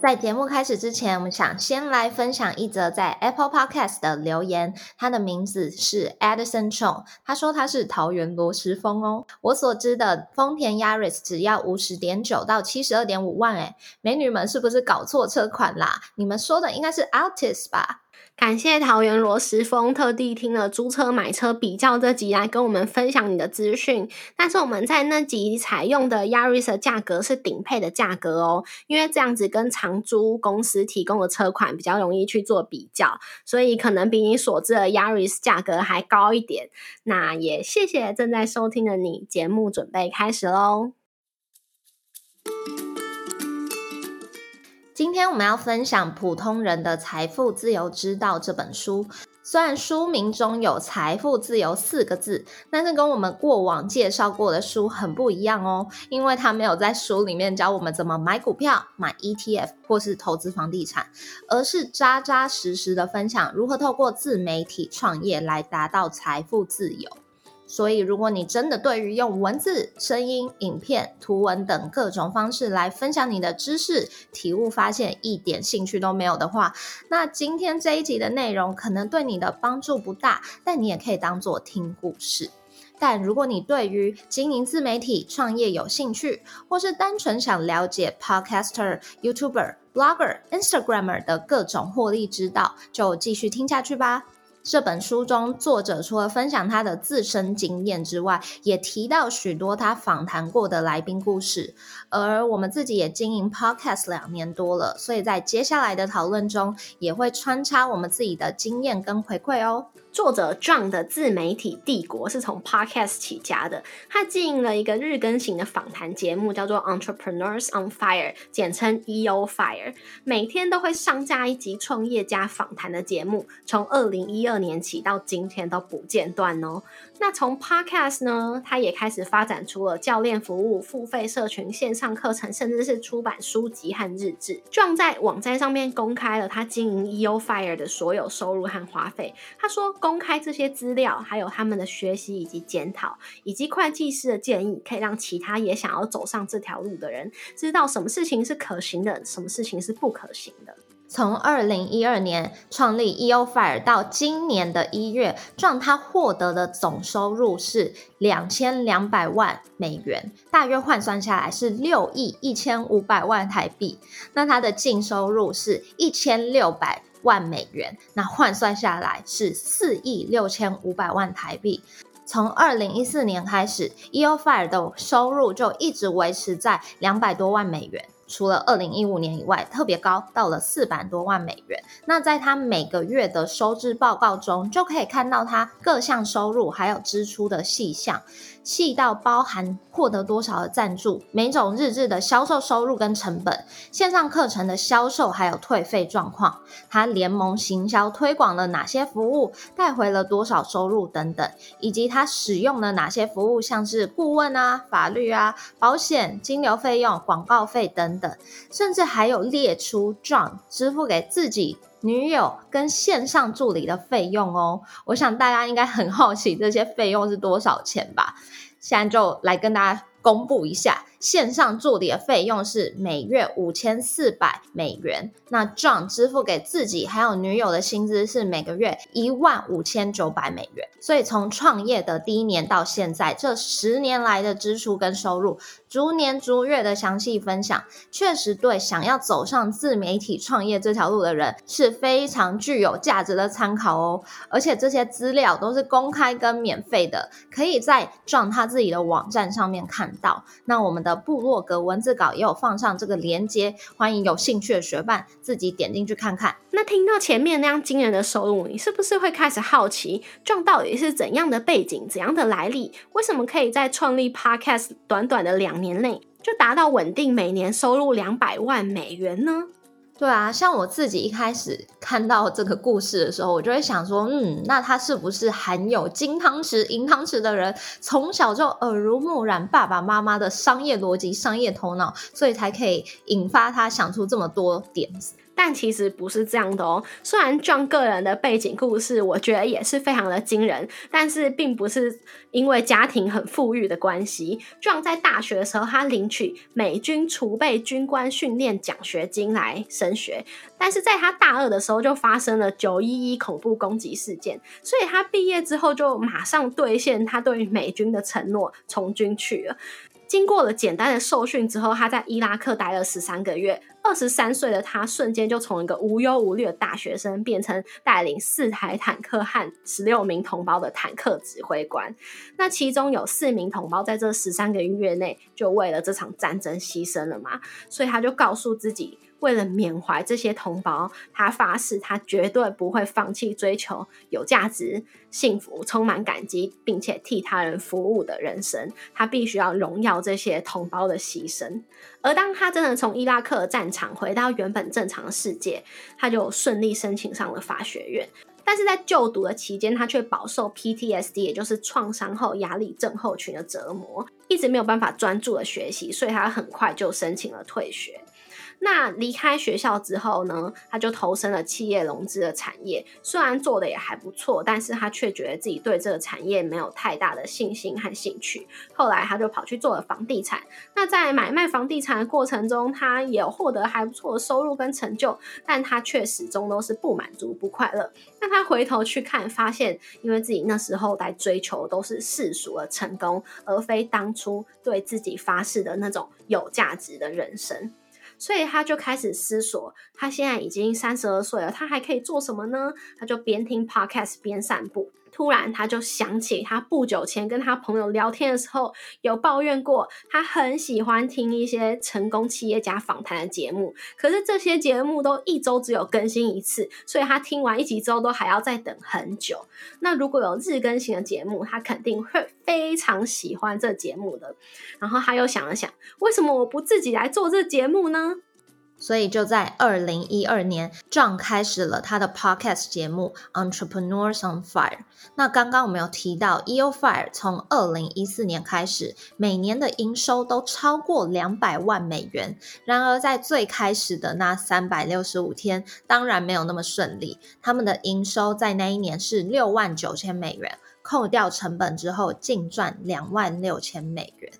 在节目开始之前，我们想先来分享一则在 Apple Podcast 的留言。他的名字是 Edison Chong，他说他是桃园罗石峰哦。我所知的丰田 Yaris 只要五十点九到七十二点五万，诶美女们是不是搞错车款啦？你们说的应该是 Altis 吧？感谢桃园罗时峰特地听了租车买车比较这集来跟我们分享你的资讯。但是我们在那集采用的 Yaris 的价格是顶配的价格哦，因为这样子跟长租公司提供的车款比较容易去做比较，所以可能比你所知的 Yaris 价格还高一点。那也谢谢正在收听的你，节目准备开始喽。今天我们要分享《普通人的财富自由之道》这本书。虽然书名中有“财富自由”四个字，但是跟我们过往介绍过的书很不一样哦。因为它没有在书里面教我们怎么买股票、买 ETF 或是投资房地产，而是扎扎实实的分享如何透过自媒体创业来达到财富自由。所以，如果你真的对于用文字、声音、影片、图文等各种方式来分享你的知识、体悟、发现一点兴趣都没有的话，那今天这一集的内容可能对你的帮助不大，但你也可以当做听故事。但如果你对于经营自媒体创业有兴趣，或是单纯想了解 Podcaster、YouTuber、Blogger、Instagramer 的各种获利之道，就继续听下去吧。这本书中，作者除了分享他的自身经验之外，也提到许多他访谈过的来宾故事。而我们自己也经营 Podcast 两年多了，所以在接下来的讨论中，也会穿插我们自己的经验跟回馈哦。作者 John 的自媒体帝国是从 Podcast 起家的。他经营了一个日更型的访谈节目，叫做 Entrepreneurs on Fire，简称 EO Fire，每天都会上架一集创业家访谈的节目。从二零一二年起到今天都不间断哦。那从 Podcast 呢，他也开始发展出了教练服务、付费社群、线上课程，甚至是出版书籍和日志。John 在网站上面公开了他经营 EO Fire 的所有收入和花费。他说。公开这些资料，还有他们的学习以及检讨，以及会计师的建议，可以让其他也想要走上这条路的人知道什么事情是可行的，什么事情是不可行的。从二零一二年创立 EO Fire 到今年的一月，让他获得的总收入是两千两百万美元，大约换算下来是六亿一千五百万台币。那他的净收入是一千六百。万美元，那换算下来是四亿六千五百万台币。从二零一四年开始，EO Fire 的收入就一直维持在两百多万美元。除了二零一五年以外，特别高到了四百多万美元。那在他每个月的收支报告中，就可以看到他各项收入还有支出的细项，细到包含获得多少的赞助，每种日志的销售收入跟成本，线上课程的销售还有退费状况，他联盟行销推广了哪些服务，带回了多少收入等等，以及他使用了哪些服务，像是顾问啊、法律啊、保险、金流费用、广告费等。等，甚至还有列出 John 支付给自己女友跟线上助理的费用哦。我想大家应该很好奇这些费用是多少钱吧？现在就来跟大家公布一下。线上助理的费用是每月五千四百美元。那 John 支付给自己还有女友的薪资是每个月一万五千九百美元。所以从创业的第一年到现在这十年来的支出跟收入，逐年逐月的详细分享，确实对想要走上自媒体创业这条路的人是非常具有价值的参考哦。而且这些资料都是公开跟免费的，可以在 John 他自己的网站上面看到。那我们的。的部落格文字稿也有放上这个链接，欢迎有兴趣的学伴自己点进去看看。那听到前面那样惊人的收入，你是不是会开始好奇，壮到底是怎样的背景、怎样的来历？为什么可以在创立 Podcast 短短的两年内就达到稳定每年收入两百万美元呢？对啊，像我自己一开始看到这个故事的时候，我就会想说，嗯，那他是不是含有金汤匙、银汤匙的人，从小就耳濡目染爸爸妈妈的商业逻辑、商业头脑，所以才可以引发他想出这么多点子。但其实不是这样的哦。虽然 John 个人的背景故事，我觉得也是非常的惊人，但是并不是因为家庭很富裕的关系。John 在大学的时候，他领取美军储备军官训练奖学金来升学，但是在他大二的时候就发生了九一一恐怖攻击事件，所以他毕业之后就马上兑现他对美军的承诺，从军去了。经过了简单的受训之后，他在伊拉克待了十三个月。二十三岁的他，瞬间就从一个无忧无虑的大学生，变成带领四台坦克和十六名同胞的坦克指挥官。那其中有四名同胞在这十三个月内，就为了这场战争牺牲了嘛？所以他就告诉自己。为了缅怀这些同胞，他发誓他绝对不会放弃追求有价值、幸福、充满感激，并且替他人服务的人生。他必须要荣耀这些同胞的牺牲。而当他真的从伊拉克战场回到原本正常的世界，他就顺利申请上了法学院。但是在就读的期间，他却饱受 PTSD，也就是创伤后压力症候群的折磨，一直没有办法专注的学习，所以他很快就申请了退学。那离开学校之后呢，他就投身了企业融资的产业。虽然做的也还不错，但是他却觉得自己对这个产业没有太大的信心和兴趣。后来他就跑去做了房地产。那在买卖房地产的过程中，他也获得还不错的收入跟成就，但他却始终都是不满足、不快乐。那他回头去看，发现因为自己那时候在追求都是世俗的成功，而非当初对自己发誓的那种有价值的人生。所以他就开始思索，他现在已经三十二岁了，他还可以做什么呢？他就边听 podcast 边散步。突然，他就想起他不久前跟他朋友聊天的时候，有抱怨过他很喜欢听一些成功企业家访谈的节目，可是这些节目都一周只有更新一次，所以他听完一集之后都还要再等很久。那如果有日更新的节目，他肯定会非常喜欢这节目的。然后他又想了想，为什么我不自己来做这节目呢？所以就在二零一二年，John 开始了他的 podcast 节目《Entrepreneurs on Fire》。那刚刚我们有提到，EO Fire 从二零一四年开始，每年的营收都超过两百万美元。然而，在最开始的那三百六十五天，当然没有那么顺利。他们的营收在那一年是六万九千美元，扣掉成本之后，净赚两万六千美元。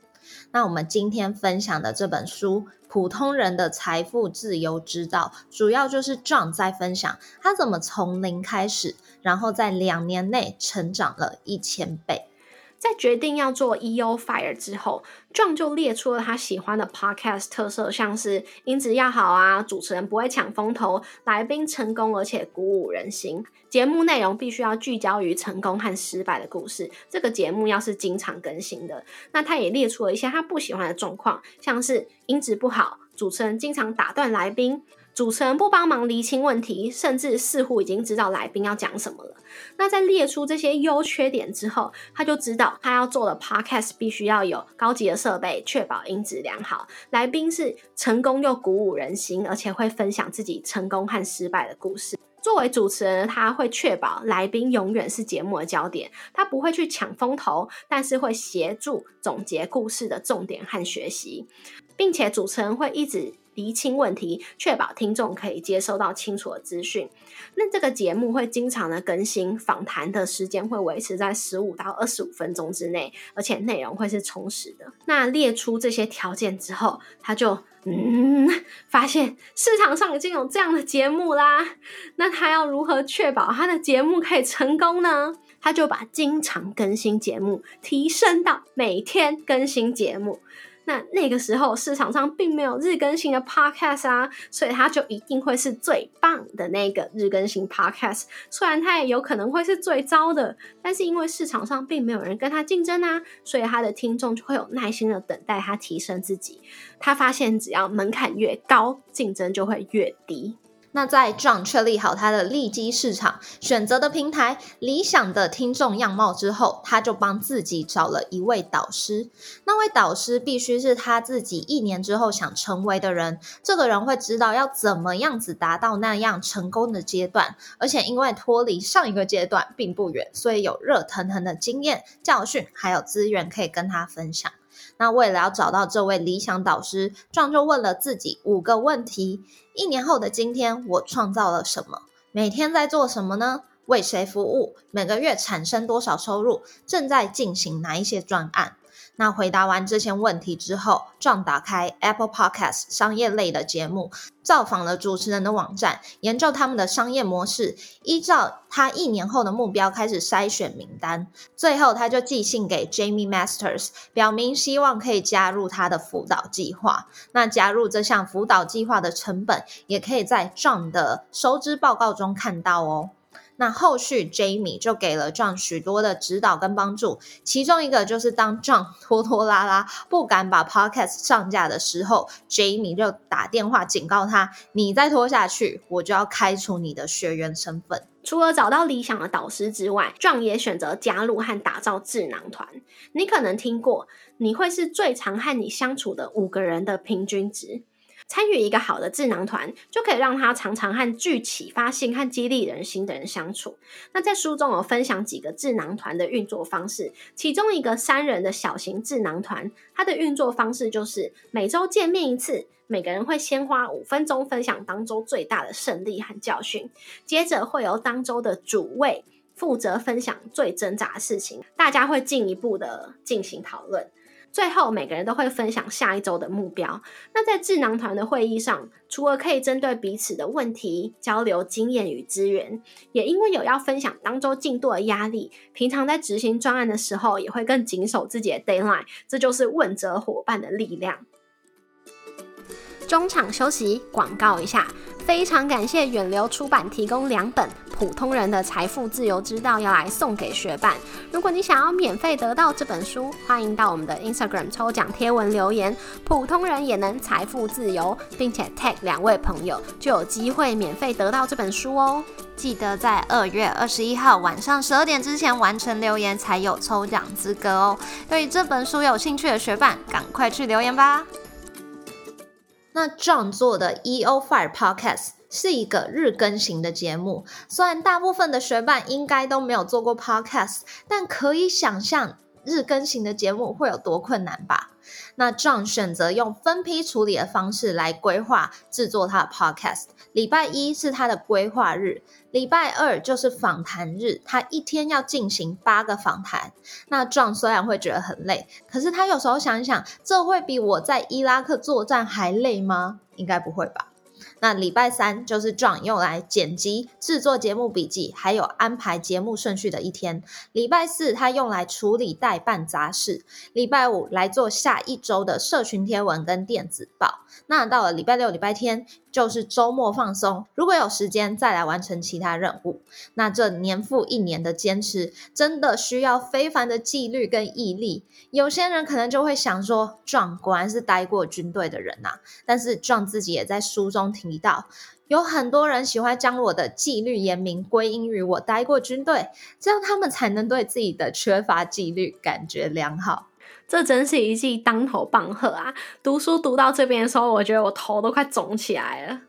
那我们今天分享的这本书。普通人的财富自由之道，主要就是 John 在分享他怎么从零开始，然后在两年内成长了一千倍。在决定要做 EO Fire 之后，John 就列出了他喜欢的 Podcast 特色，像是音质要好啊，主持人不会抢风头，来宾成功而且鼓舞人心，节目内容必须要聚焦于成功和失败的故事。这个节目要是经常更新的，那他也列出了一些他不喜欢的状况，像是音质不好，主持人经常打断来宾。主持人不帮忙厘清问题，甚至似乎已经知道来宾要讲什么了。那在列出这些优缺点之后，他就知道他要做的 podcast 必须要有高级的设备，确保音质良好。来宾是成功又鼓舞人心，而且会分享自己成功和失败的故事。作为主持人，他会确保来宾永远是节目的焦点，他不会去抢风头，但是会协助总结故事的重点和学习，并且主持人会一直。厘清问题，确保听众可以接收到清楚的资讯。那这个节目会经常的更新，访谈的时间会维持在十五到二十五分钟之内，而且内容会是充实的。那列出这些条件之后，他就嗯 发现市场上已经有这样的节目啦。那他要如何确保他的节目可以成功呢？他就把经常更新节目提升到每天更新节目。那那个时候市场上并没有日更新的 podcast 啊，所以它就一定会是最棒的那个日更新 podcast。虽然它也有可能会是最糟的，但是因为市场上并没有人跟他竞争啊，所以他的听众就会有耐心的等待他提升自己。他发现只要门槛越高，竞争就会越低。那在 John 确立好他的利基市场、选择的平台、理想的听众样貌之后，他就帮自己找了一位导师。那位导师必须是他自己一年之后想成为的人。这个人会知道要怎么样子达到那样成功的阶段，而且因为脱离上一个阶段并不远，所以有热腾腾的经验、教训还有资源可以跟他分享。那为了要找到这位理想导师，壮就问了自己五个问题：一年后的今天，我创造了什么？每天在做什么呢？为谁服务？每个月产生多少收入？正在进行哪一些专案？那回答完这些问题之后壮打开 Apple Podcast 商业类的节目，造访了主持人的网站，研究他们的商业模式，依照他一年后的目标开始筛选名单。最后，他就寄信给 Jamie Masters，表明希望可以加入他的辅导计划。那加入这项辅导计划的成本，也可以在壮的收支报告中看到哦。那后续 Jamie 就给了 John 许多的指导跟帮助，其中一个就是当 John 拖拖拉拉不敢把 Podcast 上架的时候，Jamie 就打电话警告他：“你再拖下去，我就要开除你的学员身份。”除了找到理想的导师之外，John 也选择加入和打造智囊团。你可能听过，你会是最常和你相处的五个人的平均值。参与一个好的智囊团，就可以让他常常和具启发性和激励人心的人相处。那在书中有分享几个智囊团的运作方式，其中一个三人的小型智囊团，它的运作方式就是每周见面一次，每个人会先花五分钟分享当周最大的胜利和教训，接着会由当周的主位负责分享最挣扎的事情，大家会进一步的进行讨论。最后，每个人都会分享下一周的目标。那在智囊团的会议上，除了可以针对彼此的问题交流经验与资源，也因为有要分享当周进度的压力，平常在执行专案的时候，也会更谨守自己的 deadline。这就是问责伙伴的力量。中场休息，广告一下。非常感谢远流出版提供两本《普通人的财富自由之道》，要来送给学伴。如果你想要免费得到这本书，欢迎到我们的 Instagram 抽奖贴文留言，普通人也能财富自由，并且 tag 两位朋友，就有机会免费得到这本书哦。记得在二月二十一号晚上十二点之前完成留言，才有抽奖资格哦。对于这本书有兴趣的学伴，赶快去留言吧。那 John 做的 EO Fire Podcast 是一个日更型的节目，虽然大部分的学伴应该都没有做过 Podcast，但可以想象日更型的节目会有多困难吧？那 John 选择用分批处理的方式来规划制作他的 Podcast。礼拜一是他的规划日，礼拜二就是访谈日，他一天要进行八个访谈。那 John 虽然会觉得很累，可是他有时候想一想，这会比我在伊拉克作战还累吗？应该不会吧。那礼拜三就是 John 用来剪辑、制作节目笔记，还有安排节目顺序的一天。礼拜四他用来处理代办杂事。礼拜五来做下一周的社群贴文跟电子报。那到了礼拜六、礼拜天。就是周末放松，如果有时间再来完成其他任务。那这年复一年的坚持，真的需要非凡的纪律跟毅力。有些人可能就会想说壮果然是待过军队的人呐。但是壮自己也在书中提到，有很多人喜欢将我的纪律严明归因于我待过军队，这样他们才能对自己的缺乏纪律感觉良好。这真是一记当头棒喝啊！读书读到这边的时候，我觉得我头都快肿起来了。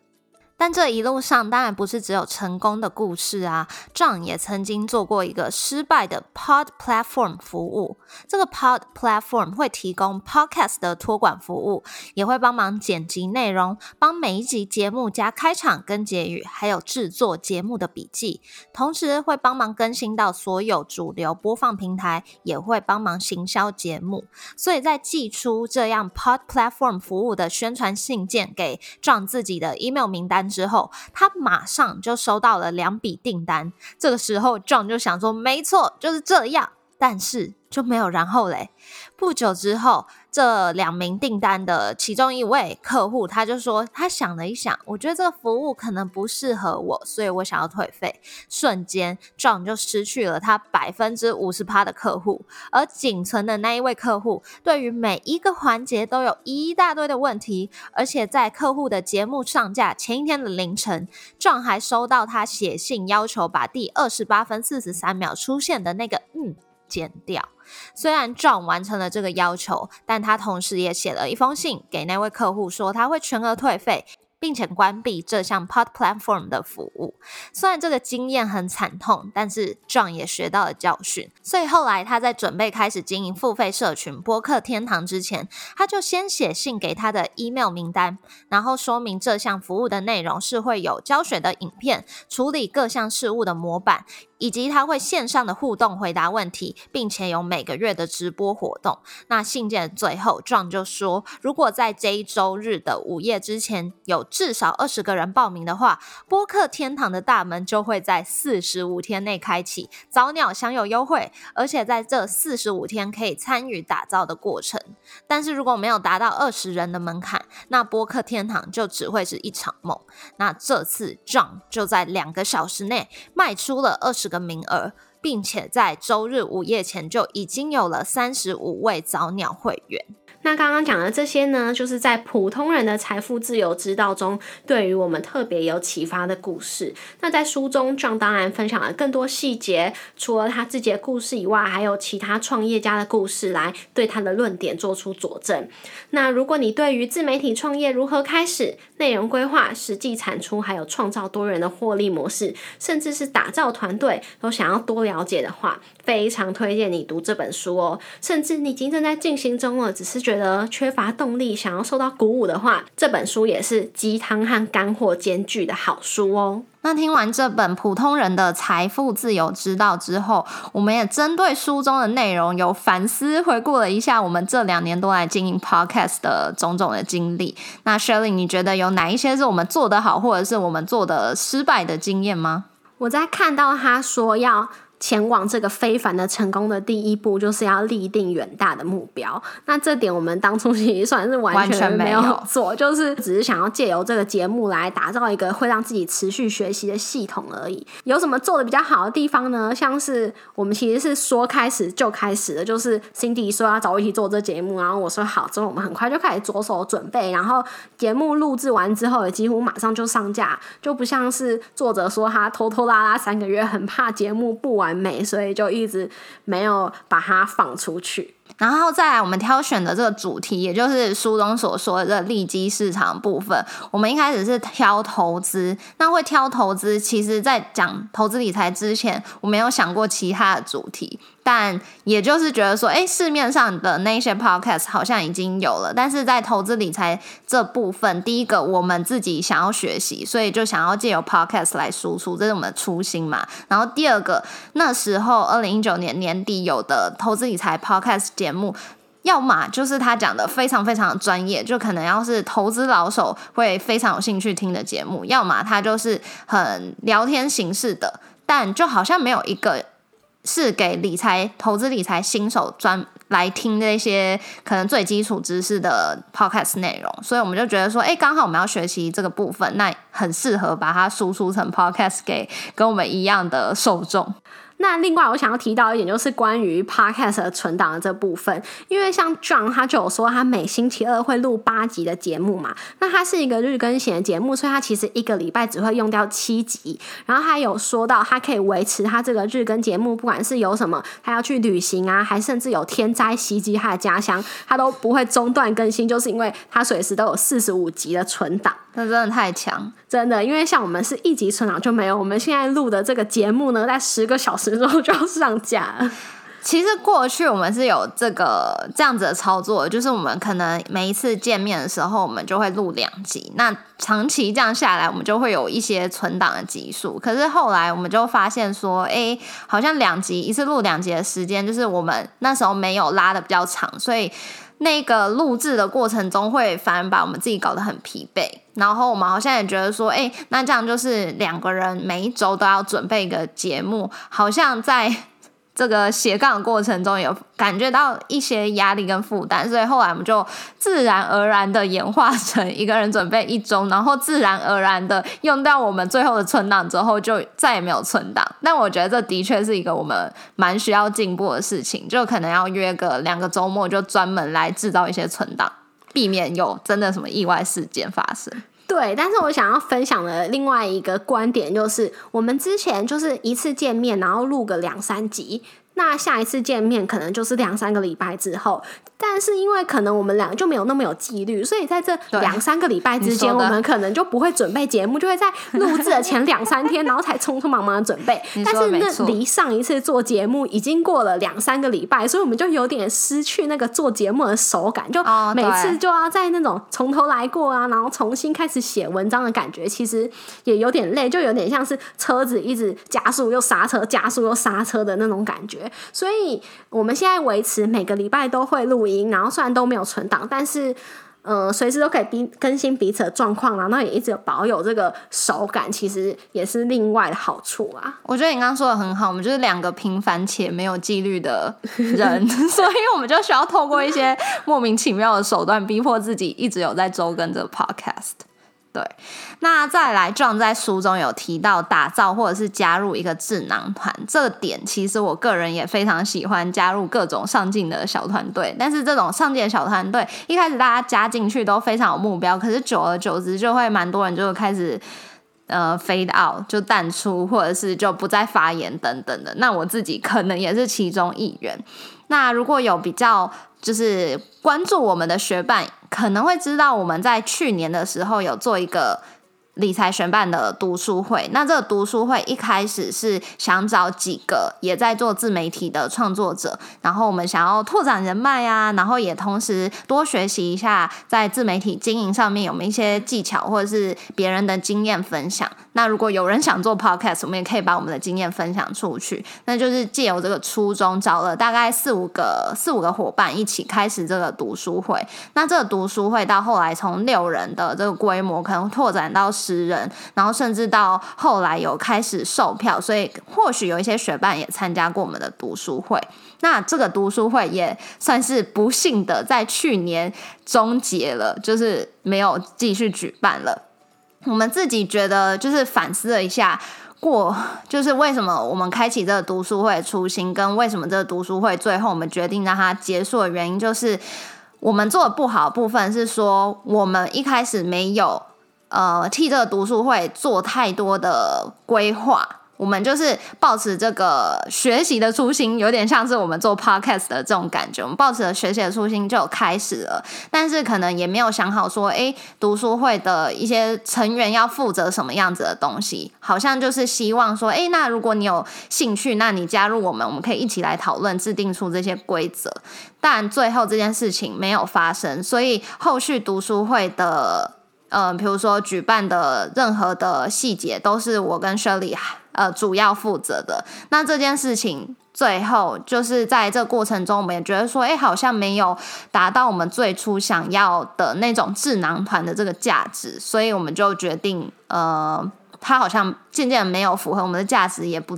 但这一路上当然不是只有成功的故事啊，John 也曾经做过一个失败的 Pod Platform 服务。这个 Pod Platform 会提供 Podcast 的托管服务，也会帮忙剪辑内容，帮每一集节目加开场跟结语，还有制作节目的笔记，同时会帮忙更新到所有主流播放平台，也会帮忙行销节目。所以在寄出这样 Pod Platform 服务的宣传信件给 John 自己的 email 名单之后，他马上就收到了两笔订单。这个时候，John 就想说：“没错，就是这样。”但是就没有然后嘞。不久之后这两名订单的其中一位客户，他就说他想了一想，我觉得这个服务可能不适合我，所以我想要退费。瞬间，John 就失去了他百分之五十趴的客户，而仅存的那一位客户，对于每一个环节都有一大堆的问题，而且在客户的节目上架前一天的凌晨，John 还收到他写信要求把第二十八分四十三秒出现的那个嗯剪掉。虽然 John 完成了这个要求，但他同时也写了一封信给那位客户，说他会全额退费。并且关闭这项 Pod Platform 的服务。虽然这个经验很惨痛，但是 John 也学到了教训。所以后来他在准备开始经营付费社群播客天堂之前，他就先写信给他的 email 名单，然后说明这项服务的内容是会有教学的影片、处理各项事务的模板。以及他会线上的互动回答问题，并且有每个月的直播活动。那信件最后，John 就说，如果在这一周日的午夜之前有至少二十个人报名的话，播客天堂的大门就会在四十五天内开启，早鸟享有优惠，而且在这四十五天可以参与打造的过程。但是如果没有达到二十人的门槛，那播客天堂就只会是一场梦。那这次 John 就在两个小时内卖出了二十。个名额，并且在周日午夜前就已经有了三十五位早鸟会员。那刚刚讲的这些呢，就是在普通人的财富自由之道中，对于我们特别有启发的故事。那在书中，John 当然分享了更多细节，除了他自己的故事以外，还有其他创业家的故事来对他的论点做出佐证。那如果你对于自媒体创业如何开始、内容规划、实际产出，还有创造多元的获利模式，甚至是打造团队，都想要多了解的话，非常推荐你读这本书哦。甚至你已经正在进行中了，只是觉得缺乏动力，想要受到鼓舞的话，这本书也是鸡汤和干货兼具的好书哦。那听完这本普通人的财富自由之道之后，我们也针对书中的内容有反思回顾了一下我们这两年多来经营 podcast 的种种的经历。那 Shirley，你觉得有哪一些是我们做得好，或者是我们做的失败的经验吗？我在看到他说要。前往这个非凡的成功的第一步，就是要立定远大的目标。那这点我们当初其实算是完全没有做，就是只是想要借由这个节目来打造一个会让自己持续学习的系统而已。有什么做的比较好的地方呢？像是我们其实是说开始就开始的，就是 Cindy 说要找我一起做这节目，然后我说好，之后我们很快就开始着手准备，然后节目录制完之后也几乎马上就上架，就不像是作者说他拖拖拉拉三个月，很怕节目不完。完美，所以就一直没有把它放出去。然后再来，我们挑选的这个主题，也就是书中所说的这个利基市场部分。我们一开始是挑投资，那会挑投资，其实在讲投资理财之前，我没有想过其他的主题。但也就是觉得说，哎，市面上的那些 podcast 好像已经有了，但是在投资理财这部分，第一个我们自己想要学习，所以就想要借由 podcast 来输出，这是我们的初心嘛。然后第二个，那时候二零一九年年底有的投资理财 podcast 节目，要么就是他讲的非常非常专业，就可能要是投资老手会非常有兴趣听的节目；要么他就是很聊天形式的，但就好像没有一个。是给理财、投资理财新手专来听那些可能最基础知识的 podcast 内容，所以我们就觉得说，哎，刚好我们要学习这个部分，那很适合把它输出成 podcast 给跟我们一样的受众。那另外，我想要提到一点，就是关于 podcast 存档的这部分，因为像 John 他就有说，他每星期二会录八集的节目嘛。那他是一个日更型的节目，所以他其实一个礼拜只会用掉七集。然后他有说到，他可以维持他这个日更节目，不管是有什么，他要去旅行啊，还甚至有天灾袭击他的家乡，他都不会中断更新，就是因为他随时都有四十五集的存档。那真的太强，真的，因为像我们是一级存档就没有，我们现在录的这个节目呢，在十个小时之后就要上架。其实过去我们是有这个这样子的操作，就是我们可能每一次见面的时候，我们就会录两集。那长期这样下来，我们就会有一些存档的集数。可是后来我们就发现说，哎，好像两集一次录两集的时间，就是我们那时候没有拉的比较长，所以。那个录制的过程中，会反而把我们自己搞得很疲惫。然后我们好像也觉得说，哎，那这样就是两个人每一周都要准备一个节目，好像在这个斜杠过程中有感觉到一些压力跟负担，所以后来我们就自然而然的演化成一个人准备一周，然后自然而然的用掉我们最后的存档之后，就再也没有存档。但我觉得这的确是一个我们蛮需要进步的事情，就可能要约个两个周末，就专门来制造一些存档，避免有真的什么意外事件发生。对，但是我想要分享的另外一个观点就是，我们之前就是一次见面，然后录个两三集。那下一次见面可能就是两三个礼拜之后，但是因为可能我们俩就没有那么有纪律，所以在这两三个礼拜之间，我们可能就不会准备节目，就会在录制的前两三天，然后才匆匆忙忙的准备。但是那离上一次做节目已经过了两三个礼拜，所以我们就有点失去那个做节目的手感，就每次就要在那种从头来过啊，然后重新开始写文章的感觉，其实也有点累，就有点像是车子一直加速又刹车，加速又刹车的那种感觉。所以我们现在维持每个礼拜都会录音，然后虽然都没有存档，但是呃，随时都可以更新彼此的状况，然后也一直保有这个手感，其实也是另外的好处啊。我觉得你刚刚说的很好，我们就是两个平凡且没有纪律的人，所以我们就需要透过一些莫名其妙的手段，逼迫自己一直有在周更这个 podcast。对，那再来壮在书中有提到打造或者是加入一个智囊团，这个点其实我个人也非常喜欢加入各种上进的小团队。但是这种上进的小团队，一开始大家加进去都非常有目标，可是久而久之就会蛮多人就开始呃 fade out，就淡出，或者是就不再发言等等的。那我自己可能也是其中一员。那如果有比较就是关注我们的学伴，可能会知道我们在去年的时候有做一个。理财学办的读书会，那这个读书会一开始是想找几个也在做自媒体的创作者，然后我们想要拓展人脉啊，然后也同时多学习一下在自媒体经营上面有没有一些技巧或者是别人的经验分享。那如果有人想做 podcast，我们也可以把我们的经验分享出去。那就是借由这个初衷，找了大概四五个四五个伙伴一起开始这个读书会。那这个读书会到后来从六人的这个规模，可能拓展到。十人，然后甚至到后来有开始售票，所以或许有一些学伴也参加过我们的读书会。那这个读书会也算是不幸的在去年终结了，就是没有继续举办了。我们自己觉得就是反思了一下，过就是为什么我们开启这个读书会初心，跟为什么这个读书会最后我们决定让它结束的原因，就是我们做的不好的部分是说，我们一开始没有。呃，替这个读书会做太多的规划。我们就是抱持这个学习的初心，有点像是我们做 podcast 的这种感觉。我们抱持了学习的初心就开始了，但是可能也没有想好说，哎，读书会的一些成员要负责什么样子的东西。好像就是希望说，哎，那如果你有兴趣，那你加入我们，我们可以一起来讨论，制定出这些规则。但最后这件事情没有发生，所以后续读书会的。嗯，比如说举办的任何的细节都是我跟 Shirley 呃主要负责的。那这件事情最后就是在这过程中，我们也觉得说，哎，好像没有达到我们最初想要的那种智囊团的这个价值，所以我们就决定，呃，它好像渐渐没有符合我们的价值，也不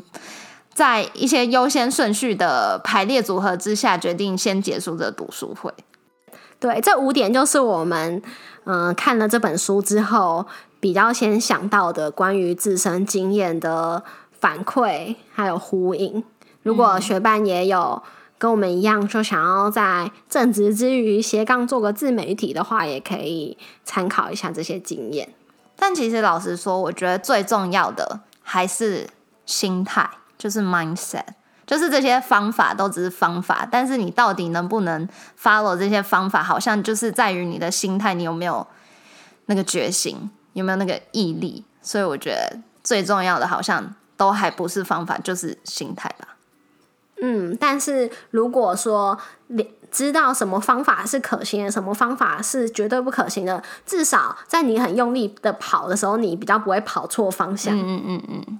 在一些优先顺序的排列组合之下，决定先结束这读书会。对，这五点就是我们嗯看了这本书之后比较先想到的关于自身经验的反馈，还有呼应。如果学伴也有跟我们一样，就想要在正职之余斜杠做个自媒体的话，也可以参考一下这些经验。但其实老实说，我觉得最重要的还是心态，就是 mindset。就是这些方法都只是方法，但是你到底能不能 follow 这些方法，好像就是在于你的心态，你有没有那个决心，有没有那个毅力。所以我觉得最重要的，好像都还不是方法，就是心态吧。嗯，但是如果说你知道什么方法是可行的，什么方法是绝对不可行的，至少在你很用力的跑的时候，你比较不会跑错方向。嗯嗯嗯。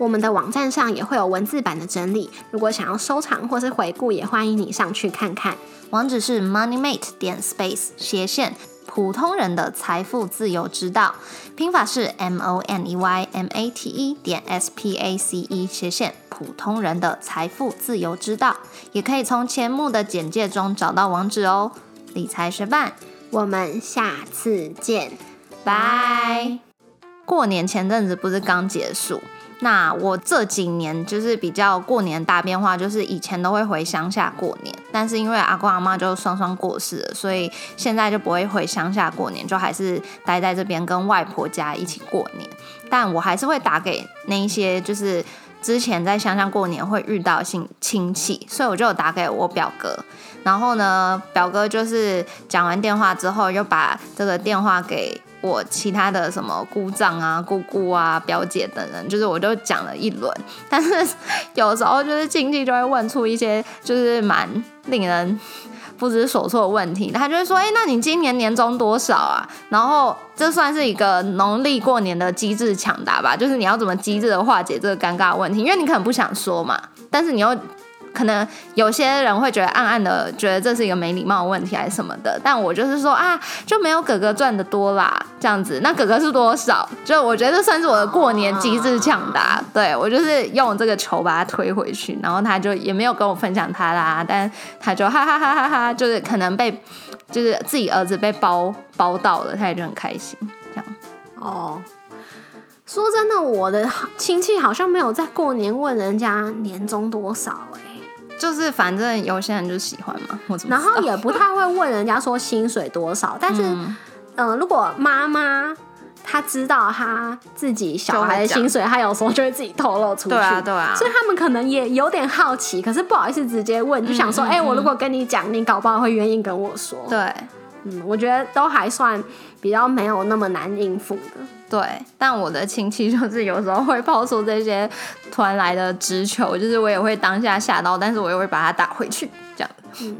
我们的网站上也会有文字版的整理，如果想要收藏或是回顾，也欢迎你上去看看。网址是 moneymate 点 space 斜线普通人的财富自由之道，拼法是 m o n e y m a t e 点 s p a c e 斜线普通人的财富自由之道，也可以从前目的简介中找到网址哦。理财学伴，我们下次见，拜。过年前阵子不是刚结束？那我这几年就是比较过年大变化，就是以前都会回乡下过年，但是因为阿公阿妈就双双过世了，所以现在就不会回乡下过年，就还是待在这边跟外婆家一起过年。但我还是会打给那一些就是之前在乡下过年会遇到亲亲戚，所以我就打给我表哥。然后呢，表哥就是讲完电话之后，又把这个电话给。我其他的什么姑丈啊、姑姑啊、表姐等人，就是我都讲了一轮，但是有时候就是亲戚就会问出一些就是蛮令人不知所措的问题，他就会说：“哎，那你今年年终多少啊？”然后这算是一个农历过年的机智抢答吧，就是你要怎么机智的化解这个尴尬问题，因为你可能不想说嘛，但是你又。可能有些人会觉得暗暗的觉得这是一个没礼貌问题还是什么的，但我就是说啊，就没有哥哥赚的多啦，这样子。那哥哥是多少？就我觉得这算是我的过年机智抢答。对我就是用这个球把他推回去，然后他就也没有跟我分享他啦，但他就哈哈哈哈哈，就是可能被就是自己儿子被包包到了，他也就很开心这样。哦，说真的，我的亲戚好像没有在过年问人家年终多少哎。就是反正有些人就喜欢嘛，然后也不太会问人家说薪水多少，但是，嗯，如果妈妈她知道她自己小孩的薪水，她有时候就会自己透露出去，对啊，对啊，所以他们可能也有点好奇，可是不好意思直接问，就想说，哎，我如果跟你讲，你搞不好会愿意跟我说，对，嗯，我觉得都还算比较没有那么难应付的。对，但我的亲戚 就是有时候会抛出这些突然来的直球，就是我也会当下吓到，但是我也会把它打回去，这样。嗯。